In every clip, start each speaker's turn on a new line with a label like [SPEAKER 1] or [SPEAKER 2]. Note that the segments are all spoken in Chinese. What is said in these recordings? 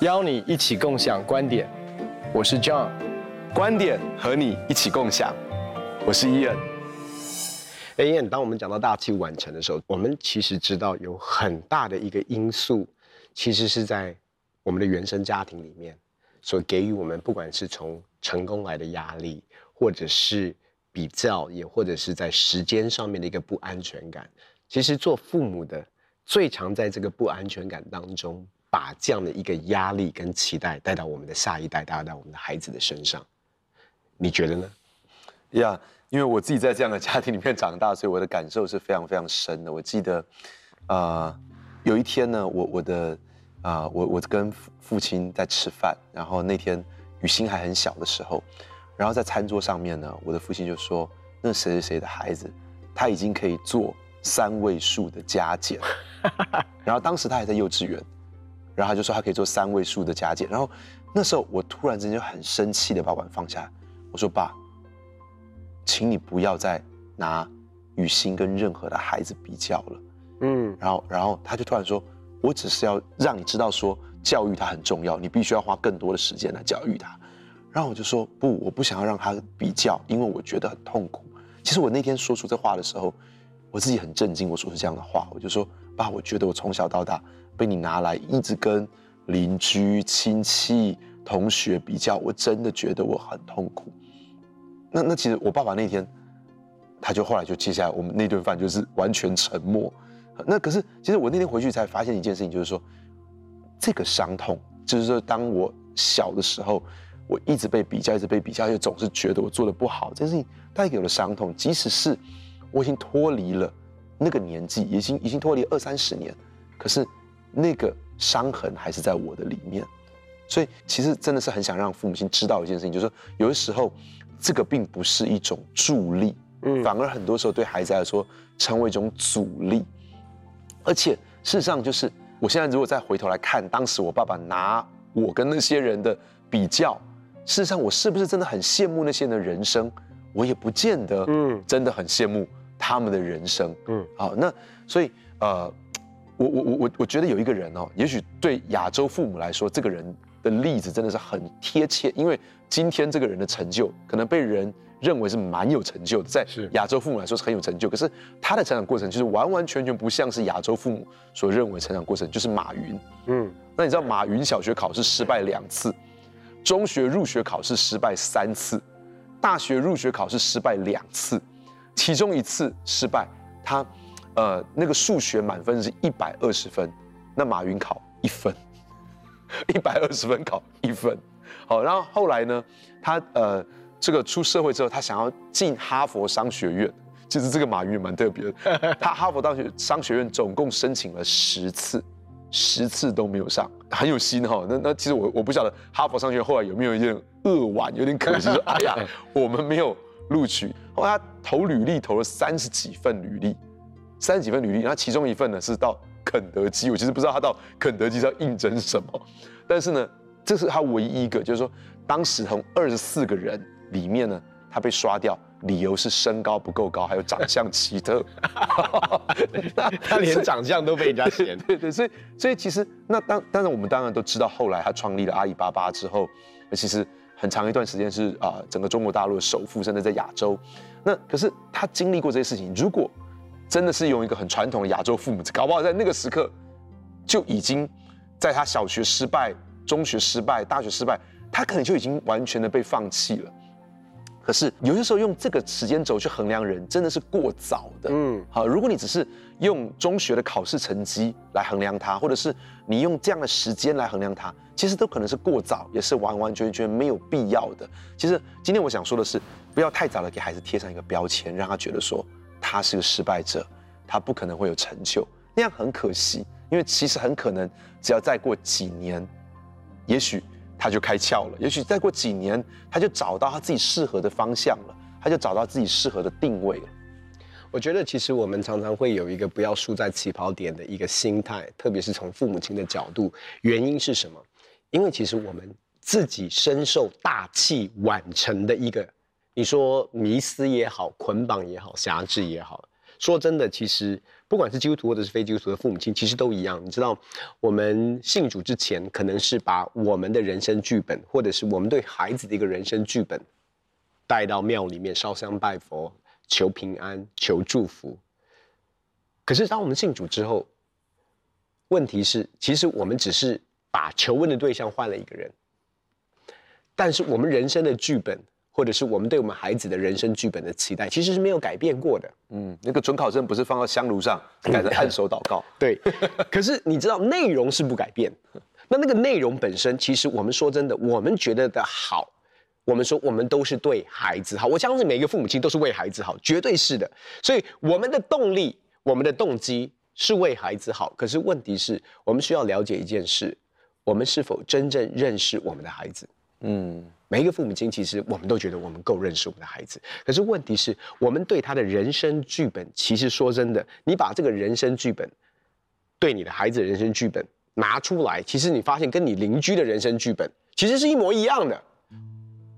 [SPEAKER 1] 邀你一起共享观点，我是 John，
[SPEAKER 2] 观点和你一起共享，我是 Ian。
[SPEAKER 3] 哎，Ian，当我们讲到大器晚成的时候，我们其实知道有很大的一个因素，其实是在我们的原生家庭里面所给予我们，不管是从成功来的压力，或者是比较，也或者是在时间上面的一个不安全感。其实做父母的最常在这个不安全感当中。把这样的一个压力跟期待带到我们的下一代，带到我们的孩子的身上，你觉得呢？
[SPEAKER 2] 呀因为我自己在这样的家庭里面长大，所以我的感受是非常非常深的。我记得，啊、呃，有一天呢，我我的啊、我我跟父亲在吃饭，然后那天雨欣还很小的时候，然后在餐桌上面呢，我的父亲就说：“那谁谁谁的孩子，他已经可以做三位数的加减。”然后当时他还在幼稚园。然后他就说他可以做三位数的加减，然后那时候我突然之间就很生气的把碗放下，我说爸，请你不要再拿雨欣跟任何的孩子比较了，嗯，然后然后他就突然说，我只是要让你知道说教育他很重要，你必须要花更多的时间来教育他，然后我就说不，我不想要让他比较，因为我觉得很痛苦。其实我那天说出这话的时候，我自己很震惊，我说出这样的话，我就说爸，我觉得我从小到大。被你拿来一直跟邻居、亲戚、同学比较，我真的觉得我很痛苦。那那其实我爸爸那天，他就后来就接下来我们那顿饭就是完全沉默。那可是其实我那天回去才发现一件事情，就是说这个伤痛，就是说当我小的时候，我一直被比较，一直被比较，又总是觉得我做的不好，这件事情带给我的伤痛，即使是我已经脱离了那个年纪，已经已经脱离二三十年，可是。那个伤痕还是在我的里面，所以其实真的是很想让父母亲知道一件事情，就是说有的时候这个并不是一种助力，嗯，反而很多时候对孩子来说成为一种阻力。而且事实上，就是我现在如果再回头来看，当时我爸爸拿我跟那些人的比较，事实上我是不是真的很羡慕那些人的人生？我也不见得，嗯，真的很羡慕他们的人生，嗯，好，那所以呃。我我我我我觉得有一个人哦，也许对亚洲父母来说，这个人的例子真的是很贴切，因为今天这个人的成就可能被人认为是蛮有成就的，在亚洲父母来说是很有成就，可是他的成长过程就是完完全全不像是亚洲父母所认为成长过程，就是马云。嗯，那你知道马云小学考试失败两次，中学入学考试失败三次，大学入学考试失败两次，其中一次失败，他。呃，那个数学满分是一百二十分，那马云考一分，一百二十分考一分，好，然后后来呢，他呃这个出社会之后，他想要进哈佛商学院，其实这个马云也蛮特别的，他哈佛大学商学院总共申请了十次，十次都没有上，很有心哈。那那其实我我不晓得哈佛商学院后来有没有一点扼腕，有点可惜 说，哎呀，我们没有录取。后来他投履历投了三十几份履历。三十几份履历，然后其中一份呢是到肯德基，我其实不知道他到肯德基是要应征什么，但是呢，这是他唯一一个，就是说当时从二十四个人里面呢，他被刷掉，理由是身高不够高，还有长相奇特，
[SPEAKER 3] 他 他连长相都被人家嫌，
[SPEAKER 2] 对对，所以所以其实那当当然我们当然都知道，后来他创立了阿里巴巴之后，其实很长一段时间是啊、呃、整个中国大陆的首富，甚至在亚洲，那可是他经历过这些事情，如果真的是用一个很传统的亚洲父母，搞不好在那个时刻就已经在他小学失败、中学失败、大学失败，他可能就已经完全的被放弃了。可是有些时候用这个时间轴去衡量人，真的是过早的。嗯，好，如果你只是用中学的考试成绩来衡量他，或者是你用这样的时间来衡量他，其实都可能是过早，也是完完全全没有必要的。其实今天我想说的是，不要太早的给孩子贴上一个标签，让他觉得说。他是个失败者，他不可能会有成就，那样很可惜。因为其实很可能，只要再过几年，也许他就开窍了；也许再过几年，他就找到他自己适合的方向了，他就找到自己适合的定位了。
[SPEAKER 3] 我觉得，其实我们常常会有一个不要输在起跑点的一个心态，特别是从父母亲的角度。原因是什么？因为其实我们自己深受大器晚成的一个你说迷思也好，捆绑也好，辖制也好，说真的，其实不管是基督徒或者是非基督徒的父母亲，其实都一样。你知道，我们信主之前，可能是把我们的人生剧本，或者是我们对孩子的一个人生剧本，带到庙里面烧香拜佛，求平安，求祝福。可是当我们信主之后，问题是，其实我们只是把求问的对象换了一个人，但是我们人生的剧本。或者是我们对我们孩子的人生剧本的期待，其实是没有改变过的。
[SPEAKER 2] 嗯，那个准考证不是放到香炉上，改成按手祷告。
[SPEAKER 3] 对，可是你知道内容是不改变。那那个内容本身，其实我们说真的，我们觉得的好，我们说我们都是对孩子好。我相信每一个父母亲都是为孩子好，绝对是的。所以我们的动力，我们的动机是为孩子好。可是问题是我们需要了解一件事：我们是否真正认识我们的孩子？嗯。每一个父母亲，其实我们都觉得我们够认识我们的孩子。可是问题是，我们对他的人生剧本，其实说真的，你把这个人生剧本，对你的孩子的人生剧本拿出来，其实你发现跟你邻居的人生剧本其实是一模一样的。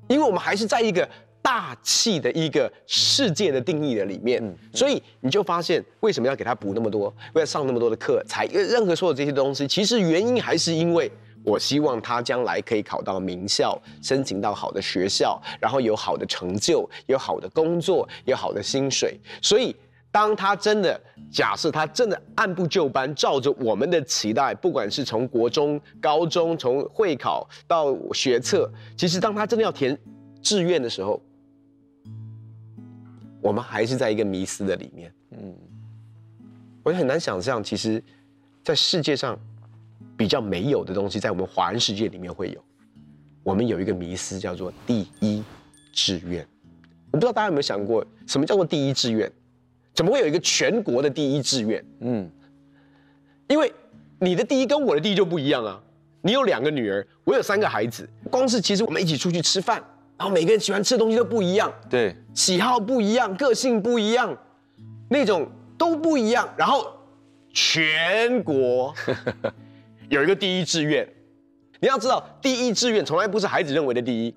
[SPEAKER 3] 因为我们还是在一个大气的一个世界的定义的里面，所以你就发现为什么要给他补那么多，为了上那么多的课，才任何所有这些东西，其实原因还是因为。我希望他将来可以考到名校，申请到好的学校，然后有好的成就，有好的工作，有好的薪水。所以，当他真的假设他真的按部就班，照着我们的期待，不管是从国中、高中，从会考到学测，其实当他真的要填志愿的时候，我们还是在一个迷思的里面。嗯，我也很难想象，其实，在世界上。比较没有的东西，在我们华人世界里面会有。我们有一个迷思叫做第一志愿。我不知道大家有没有想过，什么叫做第一志愿？怎么会有一个全国的第一志愿？嗯，因为你的第一跟我的第一就不一样啊。你有两个女儿，我有三个孩子。光是其实我们一起出去吃饭，然后每个人喜欢吃的东西都不一样，
[SPEAKER 2] 对，
[SPEAKER 3] 喜好不一样，个性不一样，那种都不一样。然后全国。有一个第一志愿，你要知道，第一志愿从来不是孩子认为的第一，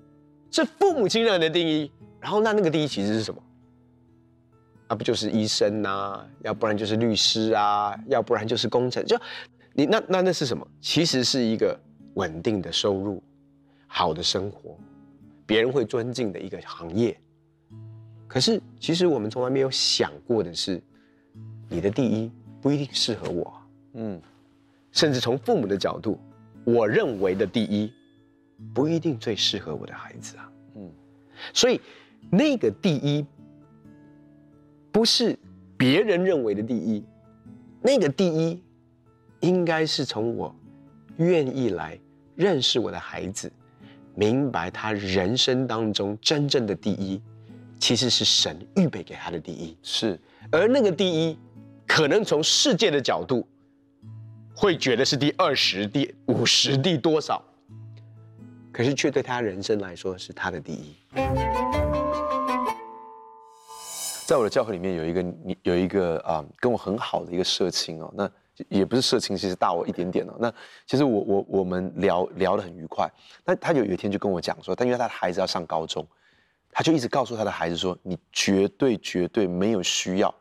[SPEAKER 3] 是父母亲认为的第一。然后那那个第一其实是什么？那不就是医生啊？要不然就是律师啊？要不然就是工程？就你那那那是什么？其实是一个稳定的收入、好的生活、别人会尊敬的一个行业。可是其实我们从来没有想过的是，你的第一不一定适合我。嗯。甚至从父母的角度，我认为的第一，不一定最适合我的孩子啊。嗯，所以那个第一，不是别人认为的第一，那个第一，应该是从我愿意来认识我的孩子，明白他人生当中真正的第一，其实是神预备给他的第一。
[SPEAKER 2] 是，
[SPEAKER 3] 而那个第一，可能从世界的角度。会觉得是第二十、第五十、第多少，可是却对他人生来说是他的第一。
[SPEAKER 2] 在我的教会里面有一个有一个啊、嗯，跟我很好的一个社青哦，那也不是社青，其实大我一点点哦。那其实我我我们聊聊得很愉快。那他有有一天就跟我讲说，但因为他的孩子要上高中，他就一直告诉他的孩子说，你绝对绝对没有需要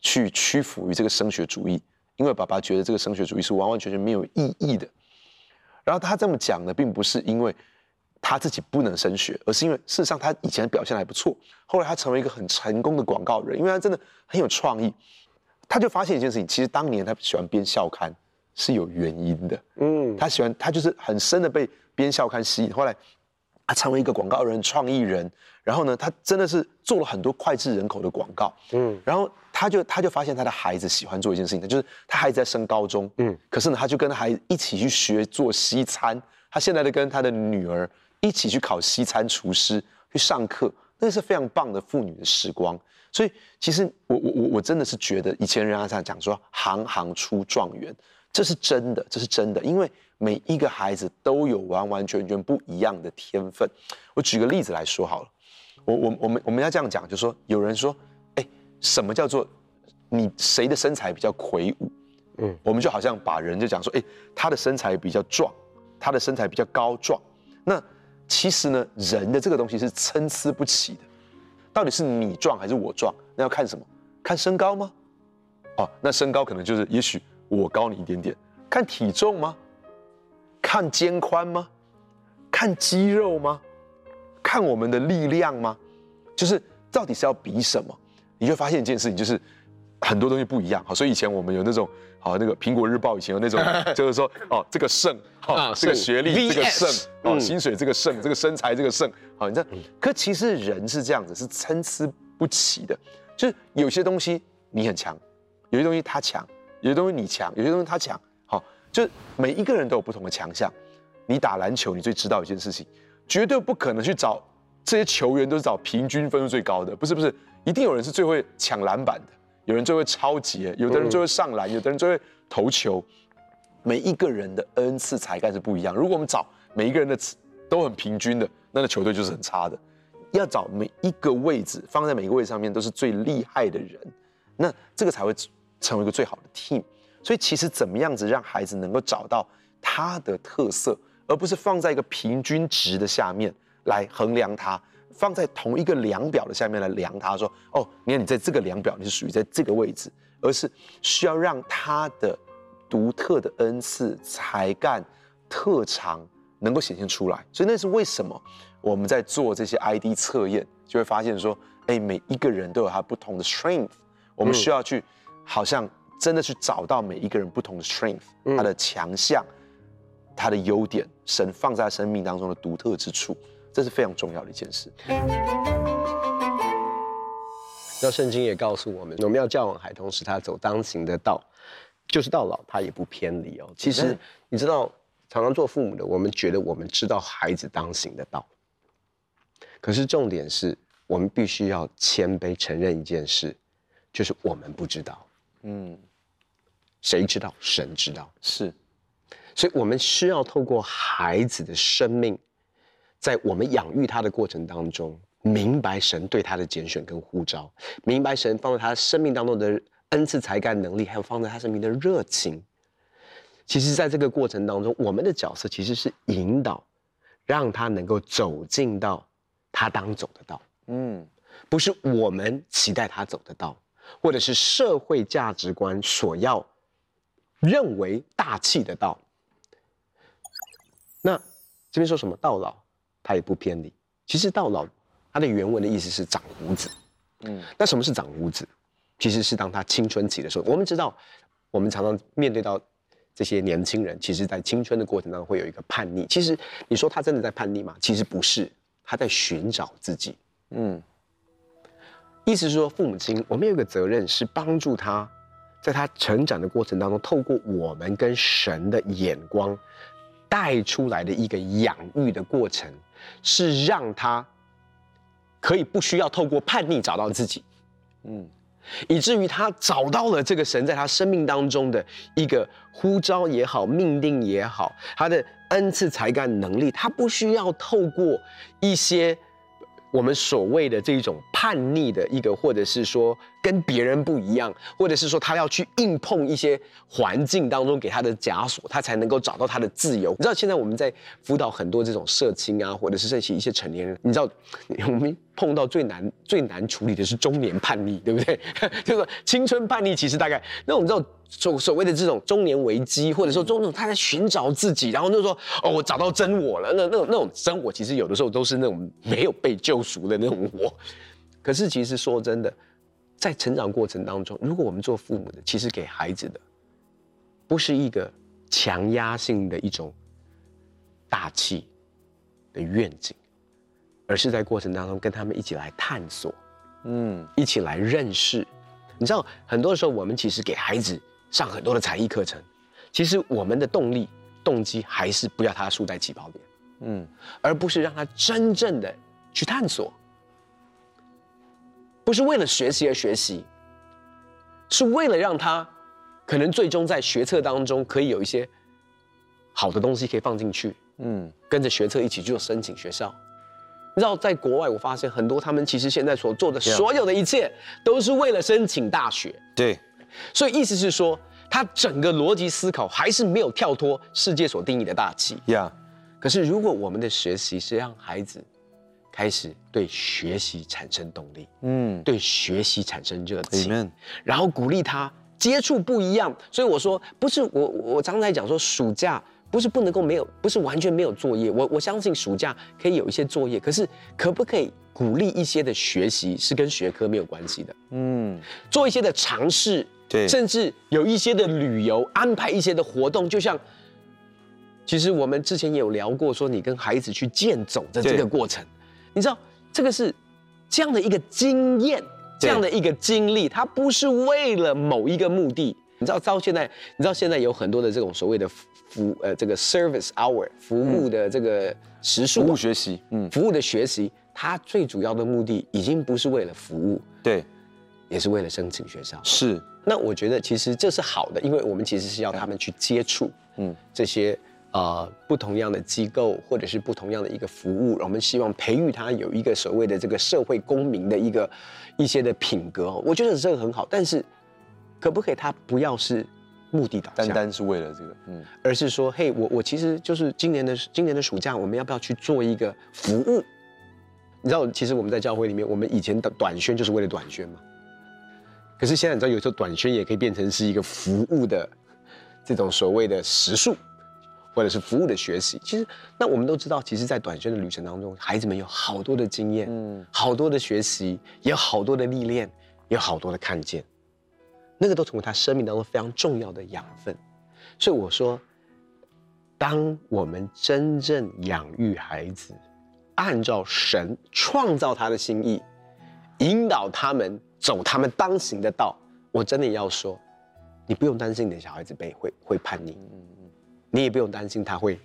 [SPEAKER 2] 去屈服于这个升学主义。因为爸爸觉得这个升学主义是完完全全没有意义的，然后他这么讲呢，并不是因为他自己不能升学，而是因为事实上他以前表现还不错，后来他成为一个很成功的广告人，因为他真的很有创意，他就发现一件事情，其实当年他喜欢编校刊是有原因的，嗯，他喜欢他就是很深的被编校刊吸引，后来他成为一个广告人、创意人，然后呢，他真的是做了很多脍炙人口的广告，嗯，然后。他就他就发现他的孩子喜欢做一件事情，就是他孩子在升高中，嗯，可是呢，他就跟孩子一起去学做西餐。他现在的跟他的女儿一起去考西餐厨师，去上课，那是非常棒的父女的时光。所以，其实我我我我真的是觉得，以前人家在讲说“行行出状元”，这是真的，这是真的，因为每一个孩子都有完完全全不一样的天分。我举个例子来说好了，我我我们我们要这样讲，就是说有人说。什么叫做你谁的身材比较魁梧？嗯，我们就好像把人就讲说，哎，他的身材比较壮，他的身材比较高壮。那其实呢，人的这个东西是参差不齐的。到底是你壮还是我壮？那要看什么？看身高吗？哦，那身高可能就是，也许我高你一点点。看体重吗？看肩宽吗？看肌肉吗？看我们的力量吗？就是到底是要比什么？你就发现一件事情，就是很多东西不一样。好，所以以前我们有那种，好，那个苹果日报以前有那种，就是说，哦，这个胜，好，啊、这个学历，这个胜，哦，嗯、薪水这个胜，这个身材这个胜，好，你知道，可其实人是这样子，是参差不齐的。就是有些东西你很强，有些东西他强，有些东西你强，有些东西他强。好，就是每一个人都有不同的强项。你打篮球，你最知道一件事情，绝对不可能去找这些球员都是找平均分数最高的，不是不是，一定有人是最会抢篮板的，有人最会抄截，有的人最会上篮，有的人最会投球。每一个人的恩赐才干是不一样。如果我们找每一个人的都很平均的，那个球队就是很差的。要找每一个位置放在每一个位置上面都是最厉害的人，那这个才会成为一个最好的 team。所以其实怎么样子让孩子能够找到他的特色，而不是放在一个平均值的下面来衡量他，放在同一个量表的下面来量他，说哦，你看你在这个量表你是属于在这个位置，而是需要让他的独特的恩赐、才干、特长能够显现出来。所以那是为什么我们在做这些 ID 测验，就会发现说，哎，每一个人都有他不同的 strength，我们需要去好像。真的去找到每一个人不同的 strength，他的强项，他的优点，神放在生命当中的独特之处，这是非常重要的一件事。
[SPEAKER 3] 那圣经也告诉我们，我们要教养孩童，使他走当行的道，就是到老他也不偏离哦。其实你知道，常常做父母的，我们觉得我们知道孩子当行的道，可是重点是我们必须要谦卑承认一件事，就是我们不知道。嗯。谁知道？神知道。
[SPEAKER 2] 是，
[SPEAKER 3] 所以我们需要透过孩子的生命，在我们养育他的过程当中，明白神对他的拣选跟呼召，明白神放在他生命当中的恩赐、才干、能力，还有放在他生命的热情。其实，在这个过程当中，我们的角色其实是引导，让他能够走进到他当走的道。嗯，不是我们期待他走的道，或者是社会价值观所要。认为大气的道，那这边说什么到老，他也不偏离。其实到老，它的原文的意思是长胡子。嗯，那什么是长胡子？其实是当他青春期的时候。我们知道，我们常常面对到这些年轻人，其实在青春的过程当中会有一个叛逆。其实你说他真的在叛逆吗？其实不是，他在寻找自己。嗯，意思是说，父母亲我们有一个责任是帮助他。在他成长的过程当中，透过我们跟神的眼光带出来的一个养育的过程，是让他可以不需要透过叛逆找到自己，嗯，以至于他找到了这个神在他生命当中的一个呼召也好，命定也好，他的恩赐才干能力，他不需要透过一些。我们所谓的这种叛逆的一个，或者是说跟别人不一样，或者是说他要去硬碰一些环境当中给他的枷锁，他才能够找到他的自由。你知道现在我们在辅导很多这种社青啊，或者是这些一些成年人，你知道我们碰到最难最难处理的是中年叛逆，对不对？就是说青春叛逆，其实大概那我们知道。所所谓的这种中年危机，或者说这种他在寻找自己，然后就说哦，我找到真我了。那那种那种真我，其实有的时候都是那种没有被救赎的那种我。可是其实说真的，在成长过程当中，如果我们做父母的，其实给孩子的不是一个强压性的一种大气的愿景，而是在过程当中跟他们一起来探索，嗯，一起来认识。你知道，很多时候我们其实给孩子。上很多的才艺课程，其实我们的动力、动机还是不要他输在起跑点，嗯，而不是让他真正的去探索，不是为了学习而学习，是为了让他可能最终在学测当中可以有一些好的东西可以放进去，嗯，跟着学测一起去做申请学校。你知道，在国外我发现很多他们其实现在所做的所有的一切，都是为了申请大学，
[SPEAKER 2] 对。
[SPEAKER 3] 所以意思是说，他整个逻辑思考还是没有跳脱世界所定义的大气。
[SPEAKER 2] 呀，
[SPEAKER 3] 可是如果我们的学习是让孩子开始对学习产生动力，
[SPEAKER 2] 嗯，
[SPEAKER 3] 对学习产生热情然后鼓励他接触不一样。所以我说，不是我我常常在讲说，暑假不是不能够没有，不是完全没有作业。我我相信暑假可以有一些作业，可是可不可以鼓励一些的学习是跟学科没有关系的？
[SPEAKER 2] 嗯，
[SPEAKER 3] 做一些的尝试，
[SPEAKER 2] 对。
[SPEAKER 3] 甚至有一些的旅游，安排一些的活动，就像。其实我们之前也有聊过，说你跟孩子去健走的这个过程，你知道这个是这样的一个经验，这样的一个经历，它不是为了某一个目的。你知道到现在，你知道现在有很多的这种所谓的服呃这个 service hour 服务的这个时数，
[SPEAKER 2] 服务学习，嗯，
[SPEAKER 3] 服务的学习，它最主要的目的已经不是为了服务，
[SPEAKER 2] 对，
[SPEAKER 3] 也是为了申请学校。
[SPEAKER 2] 是，
[SPEAKER 3] 那我觉得其实这是好的，因为我们其实是要他们去接触，嗯，这些。呃，不同样的机构或者是不同样的一个服务，我们希望培育他有一个所谓的这个社会公民的一个一些的品格。我觉得这个很好，但是可不可以他不要是目的导向，
[SPEAKER 2] 单单是为了这个，嗯，
[SPEAKER 3] 而是说，嘿，我我其实就是今年的今年的暑假，我们要不要去做一个服务？你知道，其实我们在教会里面，我们以前的短宣就是为了短宣嘛。可是现在你知道，有时候短宣也可以变成是一个服务的这种所谓的时数。或者是服务的学习，其实那我们都知道，其实，在短宣的旅程当中，孩子们有好多的经验，嗯，好多的学习，也有好多的历练，也有好多的看见，那个都成为他生命当中非常重要的养分。所以我说，当我们真正养育孩子，按照神创造他的心意，引导他们走他们当行的道，我真的要说，你不用担心你的小孩子被会会叛逆。你也不用担心他会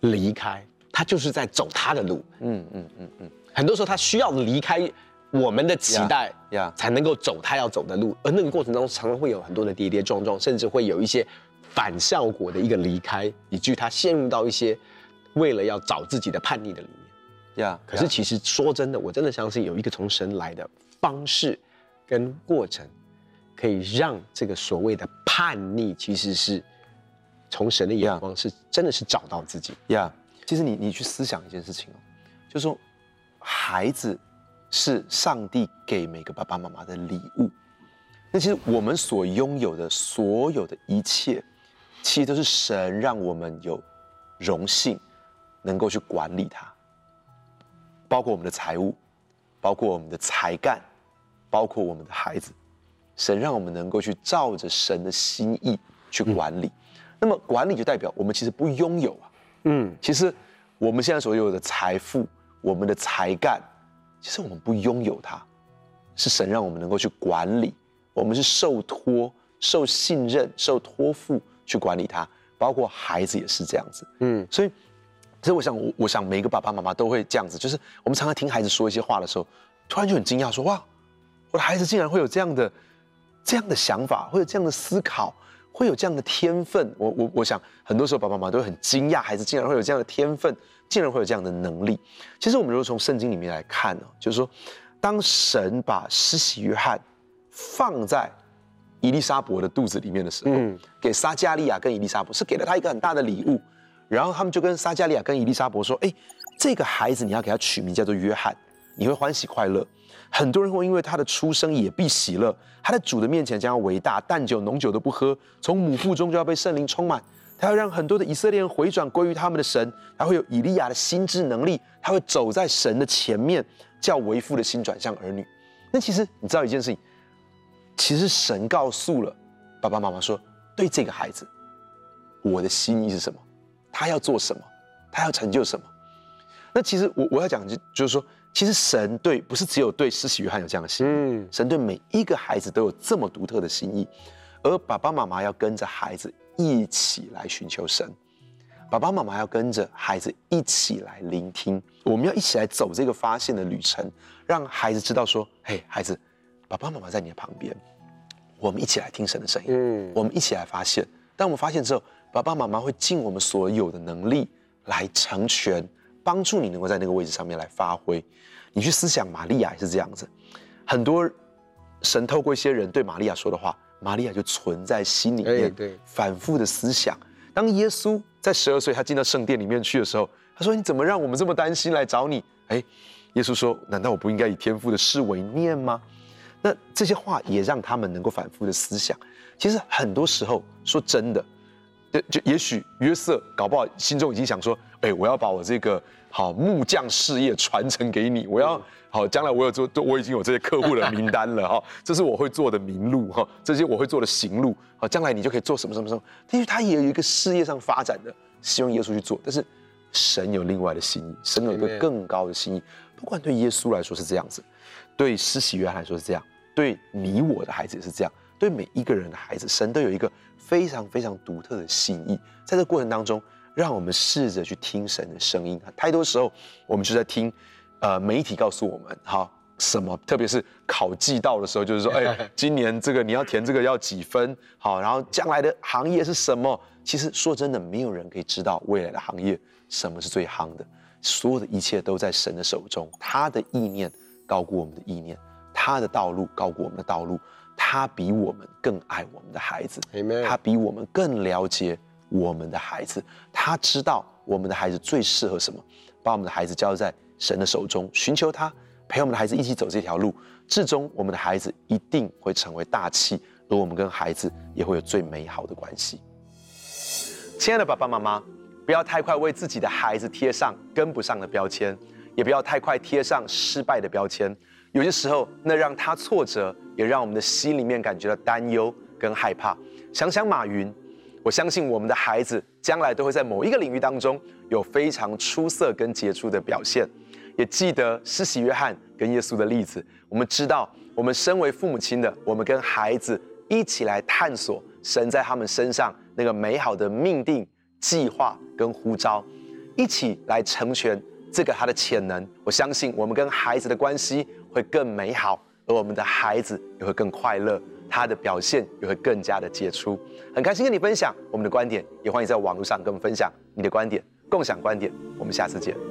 [SPEAKER 3] 离开，他就是在走他的路。嗯嗯嗯嗯。很多时候他需要离开我们的期待，呀，才能够走他要走的路。而那个过程当中，常常会有很多的跌跌撞撞，甚至会有一些反效果的一个离开，以至于他陷入到一些为了要找自己的叛逆的里面。呀。可是其实说真的，我真的相信有一个从神来的方式跟过程，可以让这个所谓的叛逆其实是。从神的眼光是真的是找到自己
[SPEAKER 2] 呀。Yeah. 其实你你去思想一件事情哦，就是说，孩子是上帝给每个爸爸妈妈的礼物。那其实我们所拥有的所有的一切，其实都是神让我们有荣幸能够去管理它，包括我们的财务，包括我们的才干，包括我们的孩子。神让我们能够去照着神的心意去管理。嗯那么管理就代表我们其实不拥有啊，嗯，其实我们现在所有的财富、我们的才干，其实我们不拥有它，是神让我们能够去管理，我们是受托、受信任、受托付去管理它，包括孩子也是这样子，嗯，所以，所以我想，我我想每一个爸爸妈妈都会这样子，就是我们常常听孩子说一些话的时候，突然就很惊讶，说哇，我的孩子竟然会有这样的这样的想法，会有这样的思考。会有这样的天分，我我我想很多时候爸爸妈妈都会很惊讶，孩子竟然会有这样的天分，竟然会有这样的能力。其实我们如果从圣经里面来看呢，就是说，当神把施洗约翰放在伊丽莎伯的肚子里面的时候，嗯，给撒迦利亚跟伊丽莎伯是给了他一个很大的礼物，然后他们就跟撒迦利亚跟伊丽莎伯说：“哎，这个孩子你要给他取名叫做约翰，你会欢喜快乐。”很多人会因为他的出生也必喜乐，他在主的面前将要伟大，淡酒浓酒都不喝，从母腹中就要被圣灵充满。他要让很多的以色列人回转归于他们的神，他会有以利亚的心智能力，他会走在神的前面，叫为父的心转向儿女。那其实你知道一件事情，其实神告诉了爸爸妈妈说，对这个孩子，我的心意是什么？他要做什么？他要成就什么？那其实我我要讲就就是说。其实神对不是只有对施洗约翰有这样的心意，嗯，神对每一个孩子都有这么独特的心意，而爸爸妈妈要跟着孩子一起来寻求神，爸爸妈妈要跟着孩子一起来聆听，我们要一起来走这个发现的旅程，让孩子知道说，嘿，孩子，爸爸妈妈在你的旁边，我们一起来听神的声音，嗯，我们一起来发现，当我们发现之后，爸爸妈妈会尽我们所有的能力来成全。帮助你能够在那个位置上面来发挥，你去思想玛利亚也是这样子，很多神透过一些人对玛利亚说的话，玛利亚就存在心里面，对，反复的思想。当耶稣在十二岁他进到圣殿里面去的时候，他说：“你怎么让我们这么担心来找你？”哎，耶稣说：“难道我不应该以天父的事为念吗？”那这些话也让他们能够反复的思想。其实很多时候，说真的，就就也许约瑟搞不好心中已经想说：“哎，我要把我这个好木匠事业传承给你，我要好将来我有做，我已经有这些客户的名单了哈，这是我会做的名录哈，这些我会做的行路，好，将来你就可以做什么什么什么。因为他也有一个事业上发展的，希望耶稣去做，但是神有另外的心意，神有一个更高的心意。不管对耶稣来说是这样子，对施洗约翰来说是这样，对你我的孩子也是这样，对每一个人的孩子，神都有一个非常非常独特的心意。在这过程当中，让我们试着去听神的声音。太多时候，我们就在听，呃，媒体告诉我们，哈，什么，特别是考季到的时候，就是说，哎，今年这个你要填这个要几分，好，然后将来的行业是什么？其实说真的，没有人可以知道未来的行业什么是最夯的。所有的一切都在神的手中，他的意念高过我们的意念，他的道路高过我们的道路，他比我们更爱我们的孩子.他比我们更了解我们的孩子，他知道我们的孩子最适合什么，把我们的孩子交在神的手中，寻求他，陪我们的孩子一起走这条路，至终我们的孩子一定会成为大器，而我们跟孩子也会有最美好的关系。亲爱的爸爸妈妈。不要太快为自己的孩子贴上跟不上的标签，也不要太快贴上失败的标签。有些时候，那让他挫折，也让我们的心里面感觉到担忧跟害怕。想想马云，我相信我们的孩子将来都会在某一个领域当中有非常出色跟杰出的表现。也记得施洗约翰跟耶稣的例子，我们知道，我们身为父母亲的，我们跟孩子一起来探索神在他们身上那个美好的命定。计划跟呼召，一起来成全这个他的潜能。我相信我们跟孩子的关系会更美好，而我们的孩子也会更快乐，他的表现也会更加的杰出。很开心跟你分享我们的观点，也欢迎在网络上跟我们分享你的观点，共享观点。我们下次见。